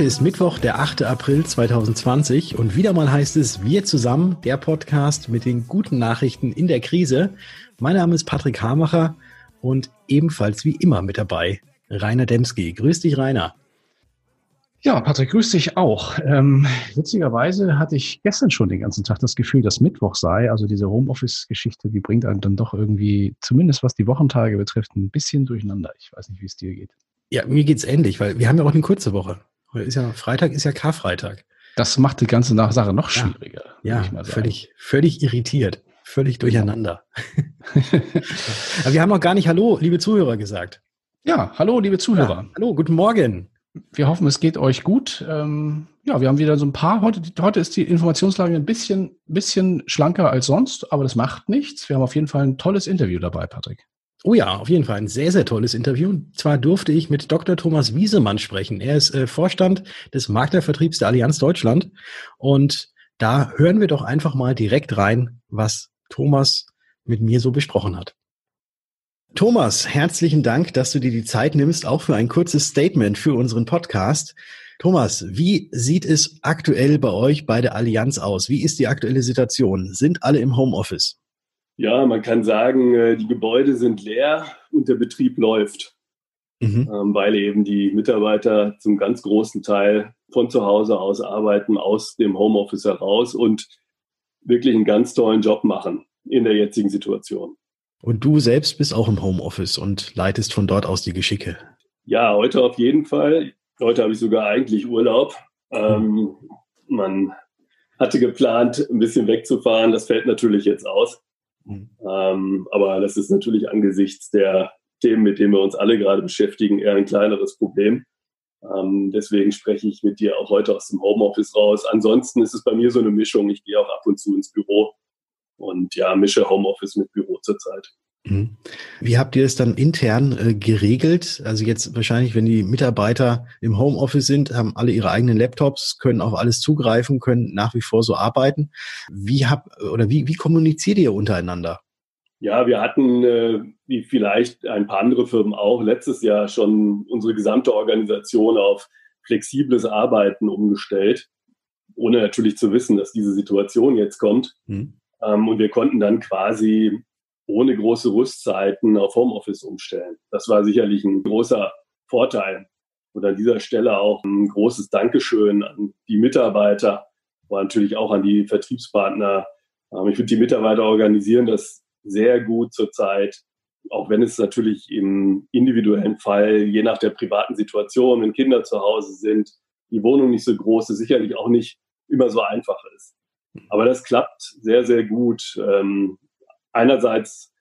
Heute ist Mittwoch, der 8. April 2020 und wieder mal heißt es Wir zusammen, der Podcast mit den guten Nachrichten in der Krise. Mein Name ist Patrick Hamacher und ebenfalls wie immer mit dabei Rainer Demski. Grüß dich, Rainer. Ja, Patrick, grüß dich auch. Ähm, witzigerweise hatte ich gestern schon den ganzen Tag das Gefühl, dass Mittwoch sei. Also diese Homeoffice-Geschichte, die bringt einen dann doch irgendwie, zumindest was die Wochentage betrifft, ein bisschen durcheinander. Ich weiß nicht, wie es dir geht. Ja, mir geht's ähnlich, weil wir haben ja auch eine kurze Woche. Heute ist ja Freitag, ist ja Karfreitag. Das macht die ganze Sache noch schwieriger. Ja, ja völlig, völlig irritiert, völlig durcheinander. Aber wir haben noch gar nicht Hallo, liebe Zuhörer gesagt. Ja, hallo, liebe Zuhörer. Ja, hallo, guten Morgen. Wir hoffen, es geht euch gut. Ähm, ja, wir haben wieder so ein paar. Heute, heute ist die Informationslage ein bisschen, bisschen schlanker als sonst, aber das macht nichts. Wir haben auf jeden Fall ein tolles Interview dabei, Patrick. Oh ja, auf jeden Fall ein sehr, sehr tolles Interview. Und zwar durfte ich mit Dr. Thomas Wiesemann sprechen. Er ist äh, Vorstand des Maklervertriebs der Allianz Deutschland. Und da hören wir doch einfach mal direkt rein, was Thomas mit mir so besprochen hat. Thomas, herzlichen Dank, dass du dir die Zeit nimmst, auch für ein kurzes Statement für unseren Podcast. Thomas, wie sieht es aktuell bei euch bei der Allianz aus? Wie ist die aktuelle Situation? Sind alle im Homeoffice? Ja, man kann sagen, äh, die Gebäude sind leer und der Betrieb läuft, mhm. Ähm, weil eben die Mitarbeiter zum ganz großen Teil von zu Hause aus arbeiten, aus dem Homeoffice heraus und wirklich einen ganz tollen Job machen in der jetzigen Situation. Und du selbst bist auch im Homeoffice und leitest von dort aus die Geschicke. Ja, heute auf jeden Fall. Heute habe ich sogar eigentlich Urlaub. Ähm, man hatte geplant, ein bisschen wegzufahren. Das fällt natürlich jetzt aus. Mhm. Ähm, aber das ist natürlich angesichts der Themen, mit denen wir uns alle gerade beschäftigen, eher ein kleineres Problem. Ähm, deswegen spreche ich mit dir auch heute aus dem Homeoffice raus. Ansonsten ist es bei mir so eine Mischung. Ich gehe auch ab und zu ins Büro und ja, mische Homeoffice mit Büro zurzeit. Mhm. Wie habt ihr es dann intern äh, geregelt? Also jetzt wahrscheinlich, wenn die Mitarbeiter im Homeoffice sind, haben alle ihre eigenen Laptops, können auf alles zugreifen, können nach wie vor so arbeiten. Wie habt oder wie, wie kommuniziert ihr untereinander? Ja, wir hatten, äh, wie vielleicht ein paar andere Firmen auch, letztes Jahr schon unsere gesamte Organisation auf flexibles Arbeiten umgestellt, ohne natürlich zu wissen, dass diese Situation jetzt kommt. Hm. Ähm, und wir konnten dann quasi ohne große Rüstzeiten auf Homeoffice umstellen. Das war sicherlich ein großer Vorteil. Und an dieser Stelle auch ein großes Dankeschön an die Mitarbeiter, aber natürlich auch an die Vertriebspartner. Ähm, ich finde, die Mitarbeiter organisieren das sehr gut zurzeit, auch wenn es natürlich im individuellen Fall, je nach der privaten Situation, wenn Kinder zu Hause sind, die Wohnung nicht so groß ist, sicherlich auch nicht immer so einfach ist. Aber das klappt sehr, sehr gut. Einerseits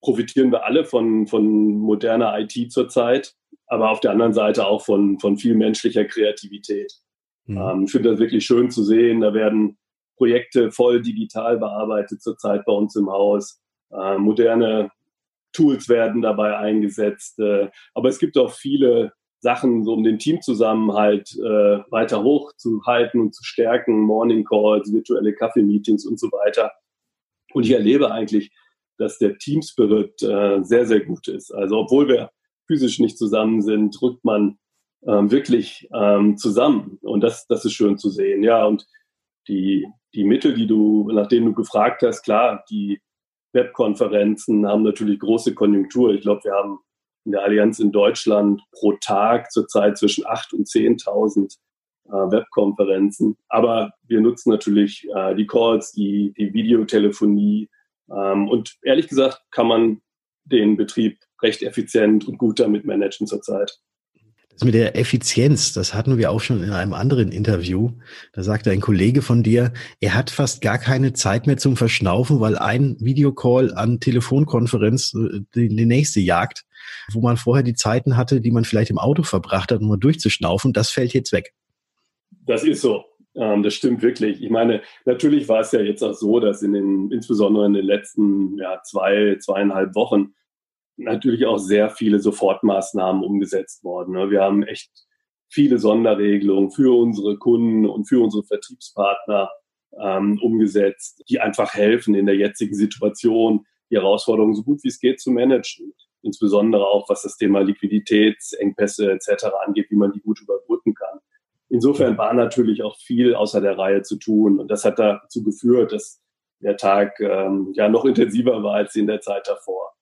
profitieren wir alle von, von moderner IT zurzeit, aber auf der anderen Seite auch von, von viel menschlicher Kreativität. Mhm. Ähm, ich finde das wirklich schön zu sehen. Da werden Projekte voll digital bearbeitet zurzeit bei uns im Haus. Äh, moderne Tools werden dabei eingesetzt. Äh, aber es gibt auch viele Sachen, so um den Teamzusammenhalt äh, weiter hochzuhalten und zu stärken, Morning Calls, virtuelle Kaffeemeetings und so weiter. Und ich erlebe eigentlich, dass der Team Spirit äh, sehr, sehr gut ist. Also obwohl wir physisch nicht zusammen sind, rückt man ähm, wirklich ähm, zusammen. Und das, das ist schön zu sehen. Ja, und die, die Mittel, die du, nach denen du gefragt hast, klar, die Webkonferenzen haben natürlich große Konjunktur. Ich glaube, wir haben in der Allianz in Deutschland pro Tag zurzeit zwischen 8.000 und 10.000 äh, Webkonferenzen. Aber wir nutzen natürlich äh, die Calls, die, die Videotelefonie, ähm, und ehrlich gesagt kann man den Betrieb recht effizient und gut damit managen zurzeit. Das mit der Effizienz, das hatten wir auch schon in einem anderen Interview. Da sagte ein Kollege von dir, er hat fast gar keine Zeit mehr zum Verschnaufen, weil ein Videocall an Telefonkonferenz äh, die, die nächste jagt, wo man vorher die Zeiten hatte, die man vielleicht im Auto verbracht hat, um mal durchzuschnaufen. Das fällt jetzt weg. Das ist so. Ähm, das stimmt wirklich. Ich meine, natürlich war es ja jetzt auch so, dass in den, insbesondere in den letzten ja, zwei, zweieinhalb Wochen natürlich auch sehr viele Sofortmaßnahmen umgesetzt worden. Ne? Wir haben echt viele Sonderregelungen für unsere Kunden und für unsere Vertriebspartner ähm, umgesetzt, die einfach helfen, in der jetzigen Situation die Herausforderungen so gut wie es geht zu managen. Insbesondere auch was das Thema Liquiditätsengpässe etc. angeht, wie man die gut überbrücken kann. Insofern war natürlich auch viel außer der Reihe zu tun. Und das hat dazu geführt, dass der Tag ähm, ja noch intensiver war als in der Zeit davor.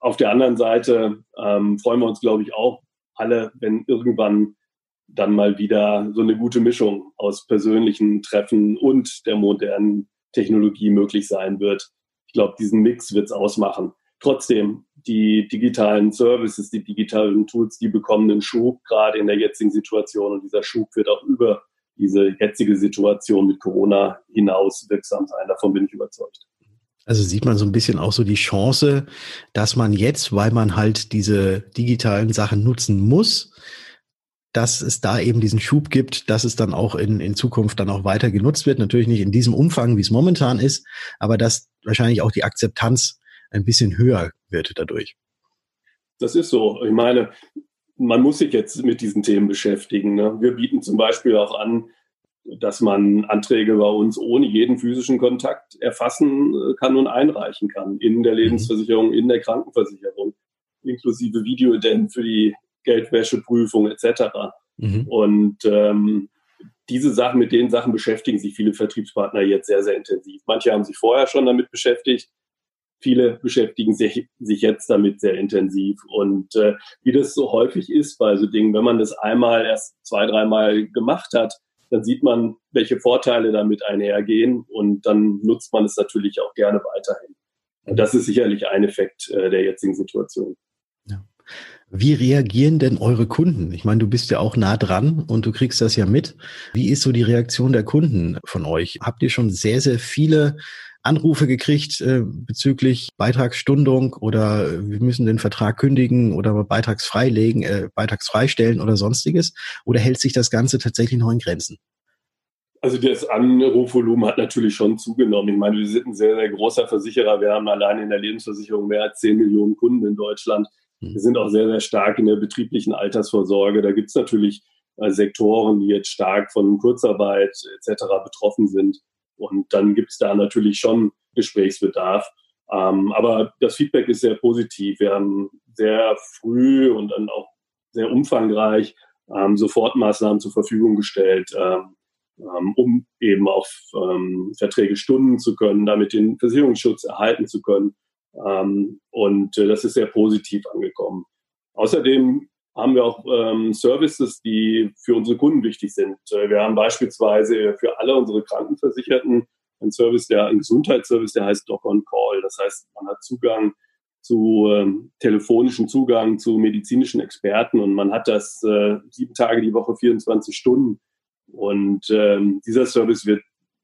Auf der anderen Seite ähm, freuen wir uns, glaube ich, auch alle, wenn irgendwann dann mal wieder so eine gute Mischung aus persönlichen Treffen und der modernen Technologie möglich sein wird. Ich glaube, diesen Mix wird es ausmachen. Trotzdem, die digitalen Services, die digitalen Tools, die bekommen einen Schub, gerade in der jetzigen Situation. Und dieser Schub wird auch über diese jetzige Situation mit Corona hinaus wirksam sein. Davon bin ich überzeugt. Also sieht man so ein bisschen auch so die Chance, dass man jetzt, weil man halt diese digitalen Sachen nutzen muss, dass es da eben diesen Schub gibt, dass es dann auch in, in Zukunft dann auch weiter genutzt wird. Natürlich nicht in diesem Umfang, wie es momentan ist, aber dass wahrscheinlich auch die Akzeptanz ein bisschen höher wird dadurch. Das ist so. Ich meine, man muss sich jetzt mit diesen Themen beschäftigen. Ne? Wir bieten zum Beispiel auch an, dass man Anträge bei uns ohne jeden physischen Kontakt erfassen äh, kann und einreichen kann. In der mhm. Lebensversicherung, in der Krankenversicherung, inklusive Videoident für die Geldwäscheprüfung etc. Mhm. Und ähm, diese Sachen, mit den Sachen beschäftigen sich viele Vertriebspartner jetzt sehr, sehr intensiv. Manche haben sich vorher schon damit beschäftigt. Viele beschäftigen sich, sich jetzt damit sehr intensiv. Und äh, wie das so häufig ist bei so Dingen, wenn man das einmal erst zwei, dreimal gemacht hat, dann sieht man, welche Vorteile damit einhergehen und dann nutzt man es natürlich auch gerne weiterhin. Und das ist sicherlich ein Effekt äh, der jetzigen Situation. Ja. Wie reagieren denn eure Kunden? Ich meine, du bist ja auch nah dran und du kriegst das ja mit. Wie ist so die Reaktion der Kunden von euch? Habt ihr schon sehr, sehr viele Anrufe gekriegt äh, bezüglich Beitragsstundung oder äh, wir müssen den Vertrag kündigen oder beitragsfreilegen, äh, beitragsfreistellen oder sonstiges? Oder hält sich das Ganze tatsächlich noch in Grenzen? Also das Anrufvolumen hat natürlich schon zugenommen. Ich meine, wir sind ein sehr, sehr großer Versicherer. Wir haben allein in der Lebensversicherung mehr als 10 Millionen Kunden in Deutschland. Wir sind auch sehr, sehr stark in der betrieblichen Altersvorsorge. Da gibt es natürlich äh, Sektoren, die jetzt stark von Kurzarbeit etc. betroffen sind. Und dann gibt es da natürlich schon Gesprächsbedarf. Ähm, aber das Feedback ist sehr positiv. Wir haben sehr früh und dann auch sehr umfangreich ähm, Sofortmaßnahmen zur Verfügung gestellt, ähm, ähm um eben auf ähm, Verträge stunden zu können, damit den Versicherungsschutz erhalten zu können. Ähm, und äh, das ist sehr positiv angekommen. Außerdem haben wir auch ähm, Services, die für unsere Kunden wichtig sind. Äh, wir haben beispielsweise für alle unsere Krankenversicherten einen Service, der ein Gesundheitsservice, der heißt Doc on Call. Das heißt, man hat Zugang zu ähm, telefonischen Zugang zu medizinischen Experten und man hat das äh, sieben Tage die Woche, 24 Stunden. Und ähm, dieser Service wird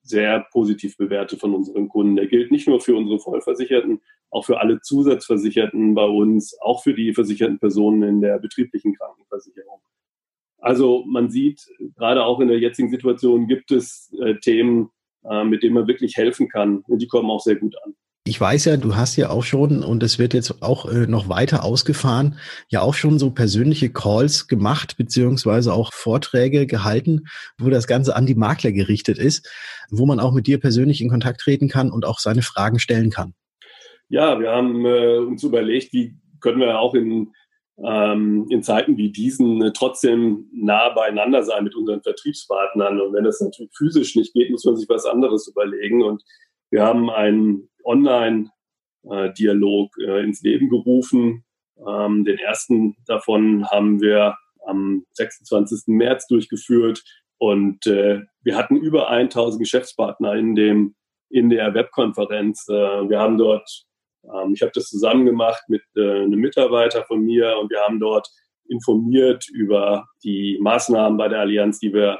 sehr positiv bewertet von unseren Kunden. Der gilt nicht nur für unsere Vollversicherten, auch für alle Zusatzversicherten bei uns, auch für die versicherten Personen in der betrieblichen Krankenversicherung. Also man sieht, gerade auch in der jetzigen Situation gibt es äh, Themen, äh, mit denen man wirklich helfen kann und die kommen auch sehr gut an. Ich weiß ja, du hast ja auch schon, und es wird jetzt auch äh, noch weiter ausgefahren, ja auch schon so persönliche Calls gemacht, beziehungsweise auch Vorträge gehalten, wo das Ganze an die Makler gerichtet ist, wo man auch mit dir persönlich in Kontakt treten kann und auch seine Fragen stellen kann. Ja, wir haben äh, uns überlegt, wie können wir auch in, ähm, in Zeiten wie diesen äh, trotzdem nah beieinander sein mit unseren Vertriebspartnern. Und wenn das natürlich physisch nicht geht, muss man sich was anderes überlegen. Und wir haben einen Online-Dialog äh, ins Leben gerufen. Ähm, den ersten davon haben wir am 26. März durchgeführt und äh, wir hatten über 1000 Geschäftspartner in dem in der Webkonferenz. Äh, wir haben dort, ähm, ich habe das zusammen gemacht mit einem Mitarbeiter von mir und wir haben dort informiert über die Maßnahmen bei der Allianz, die wir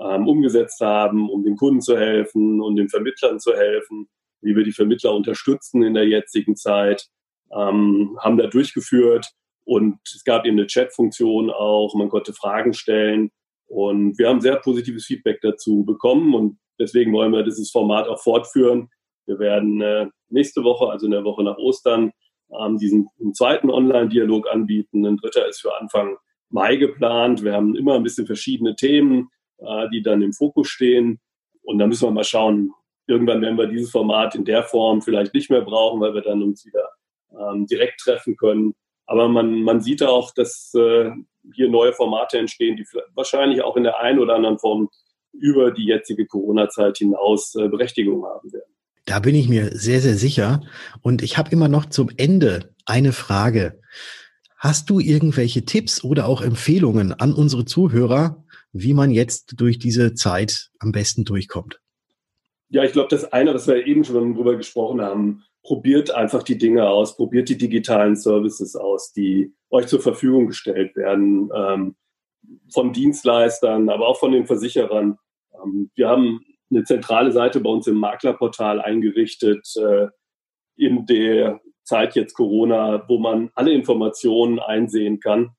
ähm, umgesetzt haben, um den Kunden zu helfen und den Vermittlern zu helfen wie wir die Vermittler unterstützen in der jetzigen Zeit, ähm, haben da durchgeführt und es gab eben eine Chat-Funktion auch, man konnte Fragen stellen und wir haben sehr positives Feedback dazu bekommen und deswegen wollen wir dieses Format auch fortführen. Wir werden äh, nächste Woche, also in der Woche nach Ostern, ähm, diesen zweiten Online-Dialog anbieten. Ein dritter ist für Anfang Mai geplant. Wir haben immer ein bisschen verschiedene Themen, die dann im Fokus stehen. Und da müssen wir mal schauen, Irgendwann werden wir dieses Format in der Form vielleicht nicht mehr brauchen, weil wir dann uns wieder ähm, direkt treffen können. Aber man, man sieht auch, dass äh, hier neue Formate entstehen, die wahrscheinlich auch in der einen oder anderen Form über die jetzige Corona-Zeit hinaus äh, Berechtigung haben werden. Da bin ich mir sehr, sehr sicher. Und ich habe immer noch zum Ende eine Frage. Hast du irgendwelche Tipps oder auch Empfehlungen an unsere Zuhörer, wie man jetzt durch diese Zeit am besten durchkommt? Ja, ich glaube, das eine, was wir eben schon drüber gesprochen haben, probiert einfach die Dinge aus, probiert die digitalen Services aus, die euch zur Verfügung gestellt werden, ähm, von Dienstleistern, aber auch von den Versicherern. Ähm, wir haben eine zentrale Seite bei uns im Maklerportal eingerichtet, äh, in der Zeit jetzt Corona, wo man alle Informationen einsehen kann.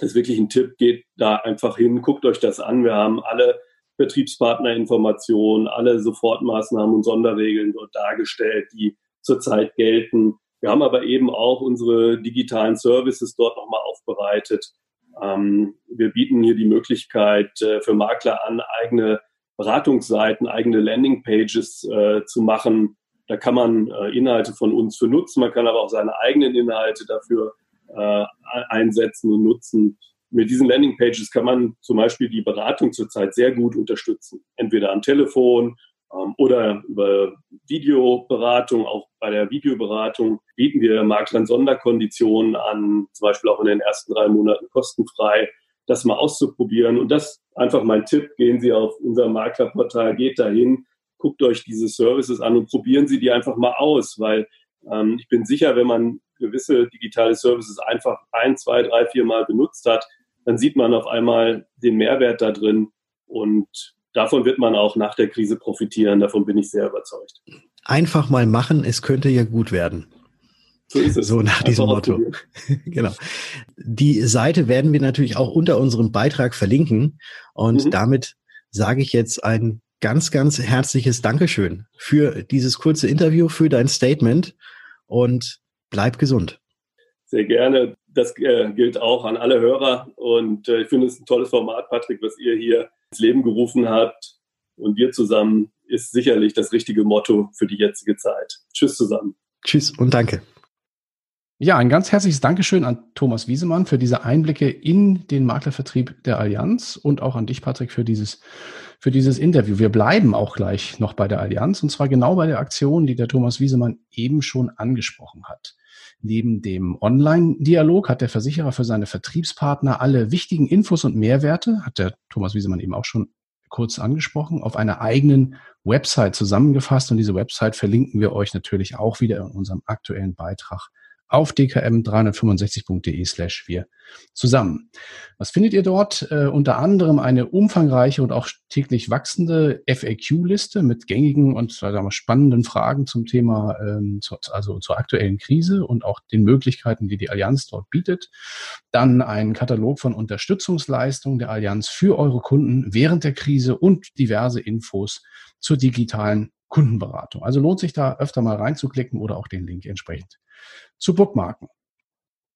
Ist wirklich ein Tipp, geht da einfach hin, guckt euch das an. Wir haben alle Betriebspartnerinformationen, alle Sofortmaßnahmen und Sonderregeln dort dargestellt, die zurzeit gelten. Wir haben aber eben auch unsere digitalen Services dort nochmal aufbereitet. Ähm, wir bieten hier die Möglichkeit äh, für Makler an, eigene Beratungsseiten, eigene Landingpages äh, zu machen. Da kann man äh, Inhalte von uns für nutzen. Man kann aber auch seine eigenen Inhalte dafür äh, einsetzen und nutzen. Mit diesen Landingpages kann man zum Beispiel die Beratung zurzeit sehr gut unterstützen. Entweder am Telefon ähm, oder über Videoberatung. Auch bei der Videoberatung bieten wir Maklern Sonderkonditionen an, zum Beispiel auch in den ersten drei Monaten kostenfrei, das mal auszuprobieren. Und das einfach mein Tipp. Gehen Sie auf unser Maklerportal, geht dahin, guckt euch diese Services an und probieren Sie die einfach mal aus, weil ähm, ich bin sicher, wenn man gewisse digitale Services einfach ein, zwei, drei, vier Mal benutzt hat, dann sieht man auf einmal den Mehrwert da drin und davon wird man auch nach der Krise profitieren. Davon bin ich sehr überzeugt. Einfach mal machen, es könnte ja gut werden. So ist es. So nach diesem Motto. genau. Die Seite werden wir natürlich auch unter unserem Beitrag verlinken. Und mhm. damit sage ich jetzt ein ganz, ganz herzliches Dankeschön für dieses kurze Interview, für dein Statement und bleib gesund. Sehr gerne. Das äh, gilt auch an alle Hörer. Und äh, ich finde es ein tolles Format, Patrick, was ihr hier ins Leben gerufen habt. Und wir zusammen ist sicherlich das richtige Motto für die jetzige Zeit. Tschüss zusammen. Tschüss und danke. Ja, ein ganz herzliches Dankeschön an Thomas Wiesemann für diese Einblicke in den Maklervertrieb der Allianz und auch an dich, Patrick, für dieses, für dieses Interview. Wir bleiben auch gleich noch bei der Allianz und zwar genau bei der Aktion, die der Thomas Wiesemann eben schon angesprochen hat. Neben dem Online-Dialog hat der Versicherer für seine Vertriebspartner alle wichtigen Infos und Mehrwerte, hat der Thomas Wiesemann eben auch schon kurz angesprochen, auf einer eigenen Website zusammengefasst. Und diese Website verlinken wir euch natürlich auch wieder in unserem aktuellen Beitrag auf dkm365.de slash wir zusammen. Was findet ihr dort? Äh, unter anderem eine umfangreiche und auch täglich wachsende FAQ-Liste mit gängigen und sagen wir, spannenden Fragen zum Thema, ähm, zu, also zur aktuellen Krise und auch den Möglichkeiten, die die Allianz dort bietet. Dann ein Katalog von Unterstützungsleistungen der Allianz für eure Kunden während der Krise und diverse Infos zur digitalen Kundenberatung. Also lohnt sich da öfter mal reinzuklicken oder auch den Link entsprechend zu bookmarken.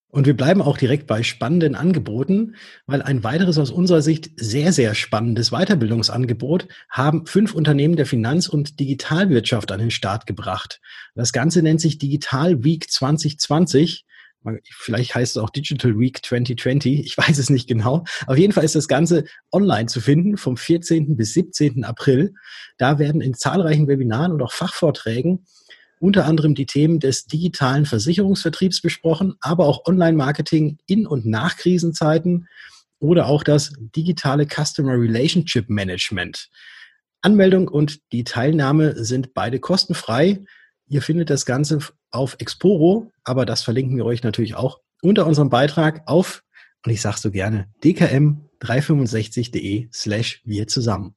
Und wir bleiben auch direkt bei spannenden Angeboten, weil ein weiteres aus unserer Sicht sehr, sehr spannendes Weiterbildungsangebot haben fünf Unternehmen der Finanz- und Digitalwirtschaft an den Start gebracht. Das Ganze nennt sich Digital Week 2020. Vielleicht heißt es auch Digital Week 2020. Ich weiß es nicht genau. Auf jeden Fall ist das Ganze online zu finden vom 14. bis 17. April. Da werden in zahlreichen Webinaren und auch Fachvorträgen unter anderem die Themen des digitalen Versicherungsvertriebs besprochen, aber auch Online-Marketing in und nach Krisenzeiten oder auch das digitale Customer Relationship Management. Anmeldung und die Teilnahme sind beide kostenfrei. Ihr findet das Ganze auf Exporo, aber das verlinken wir euch natürlich auch unter unserem Beitrag auf, und ich sage so gerne, dkm365.de slash wir zusammen.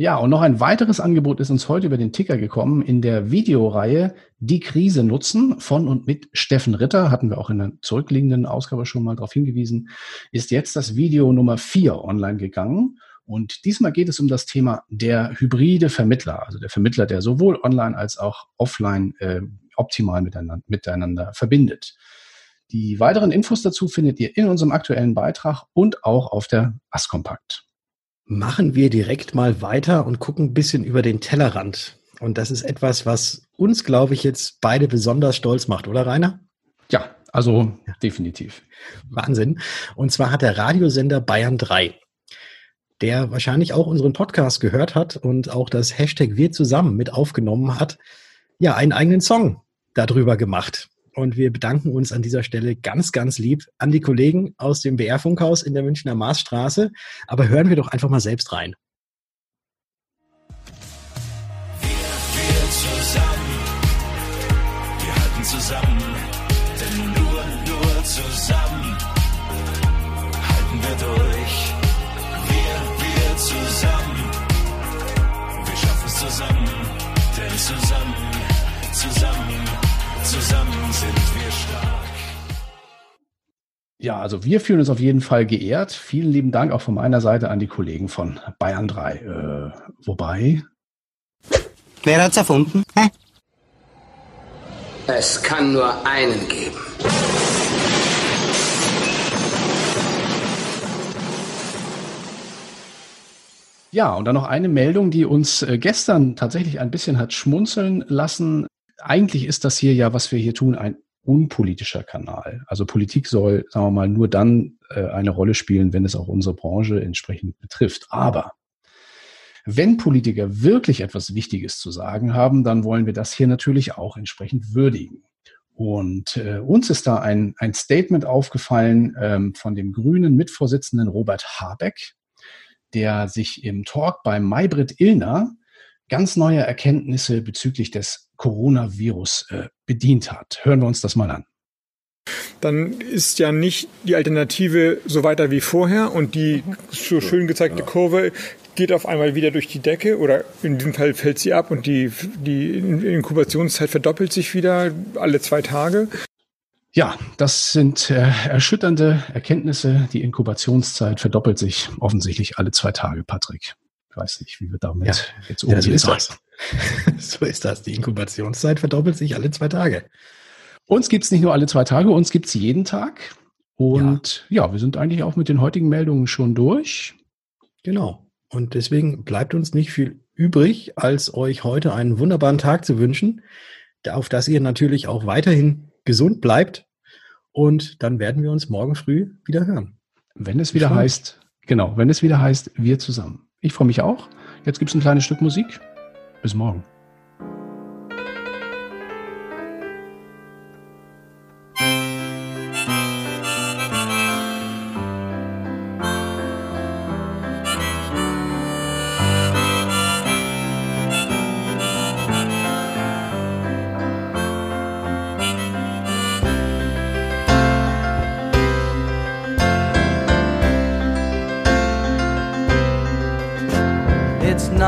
Ja, und noch ein weiteres Angebot ist uns heute über den Ticker gekommen in der Videoreihe Die Krise nutzen von und mit Steffen Ritter, hatten wir auch in der zurückliegenden Ausgabe schon mal darauf hingewiesen, ist jetzt das Video Nummer vier online gegangen. Und diesmal geht es um das Thema der hybride Vermittler, also der Vermittler, der sowohl online als auch offline äh, optimal miteinander, miteinander verbindet. Die weiteren Infos dazu findet ihr in unserem aktuellen Beitrag und auch auf der Askompakt machen wir direkt mal weiter und gucken ein bisschen über den Tellerrand. Und das ist etwas, was uns, glaube ich, jetzt beide besonders stolz macht, oder Rainer? Ja, also definitiv. Wahnsinn. Und zwar hat der Radiosender Bayern 3, der wahrscheinlich auch unseren Podcast gehört hat und auch das Hashtag Wir zusammen mit aufgenommen hat, ja, einen eigenen Song darüber gemacht. Und wir bedanken uns an dieser Stelle ganz, ganz lieb an die Kollegen aus dem BR-Funkhaus in der Münchner Maasstraße. Aber hören wir doch einfach mal selbst rein. Ja, also wir fühlen uns auf jeden Fall geehrt. Vielen lieben Dank auch von meiner Seite an die Kollegen von Bayern 3. Äh, wobei. Wer hat's erfunden? Hä? Es kann nur einen geben. Ja, und dann noch eine Meldung, die uns äh, gestern tatsächlich ein bisschen hat schmunzeln lassen. Eigentlich ist das hier ja, was wir hier tun, ein unpolitischer Kanal. Also Politik soll, sagen wir mal, nur dann äh, eine Rolle spielen, wenn es auch unsere Branche entsprechend betrifft. Aber wenn Politiker wirklich etwas Wichtiges zu sagen haben, dann wollen wir das hier natürlich auch entsprechend würdigen. Und äh, uns ist da ein, ein Statement aufgefallen ähm, von dem grünen Mitvorsitzenden Robert Habeck, der sich im Talk bei Maybrit Illner ganz neue Erkenntnisse bezüglich des Coronavirus äh, bedient hat. Hören wir uns das mal an dann ist ja nicht die Alternative so weiter wie vorher und die so schön gezeigte Kurve geht auf einmal wieder durch die Decke oder in diesem Fall fällt sie ab und die, die Inkubationszeit verdoppelt sich wieder alle zwei Tage. Ja, das sind äh, erschütternde Erkenntnisse. Die Inkubationszeit verdoppelt sich offensichtlich alle zwei Tage, Patrick. Ich weiß nicht, wie wir damit ja, jetzt umgehen. Ja, so ist das. so ist das. Die Inkubationszeit verdoppelt sich alle zwei Tage. Uns gibt's nicht nur alle zwei Tage, uns gibt's jeden Tag. Und ja. ja, wir sind eigentlich auch mit den heutigen Meldungen schon durch. Genau. Und deswegen bleibt uns nicht viel übrig, als euch heute einen wunderbaren Tag zu wünschen, auf dass ihr natürlich auch weiterhin gesund bleibt. Und dann werden wir uns morgen früh wieder hören. Wenn es wieder heißt, genau, wenn es wieder heißt, wir zusammen. Ich freue mich auch. Jetzt gibt es ein kleines Stück Musik. Bis morgen.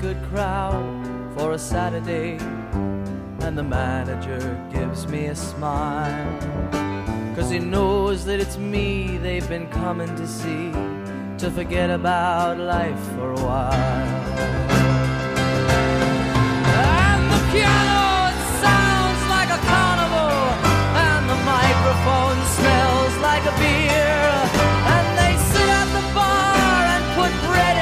Good crowd for a Saturday, and the manager gives me a smile. Cause he knows that it's me they've been coming to see to forget about life for a while. And the piano it sounds like a carnival, and the microphone smells like a beer. And they sit at the bar and put bread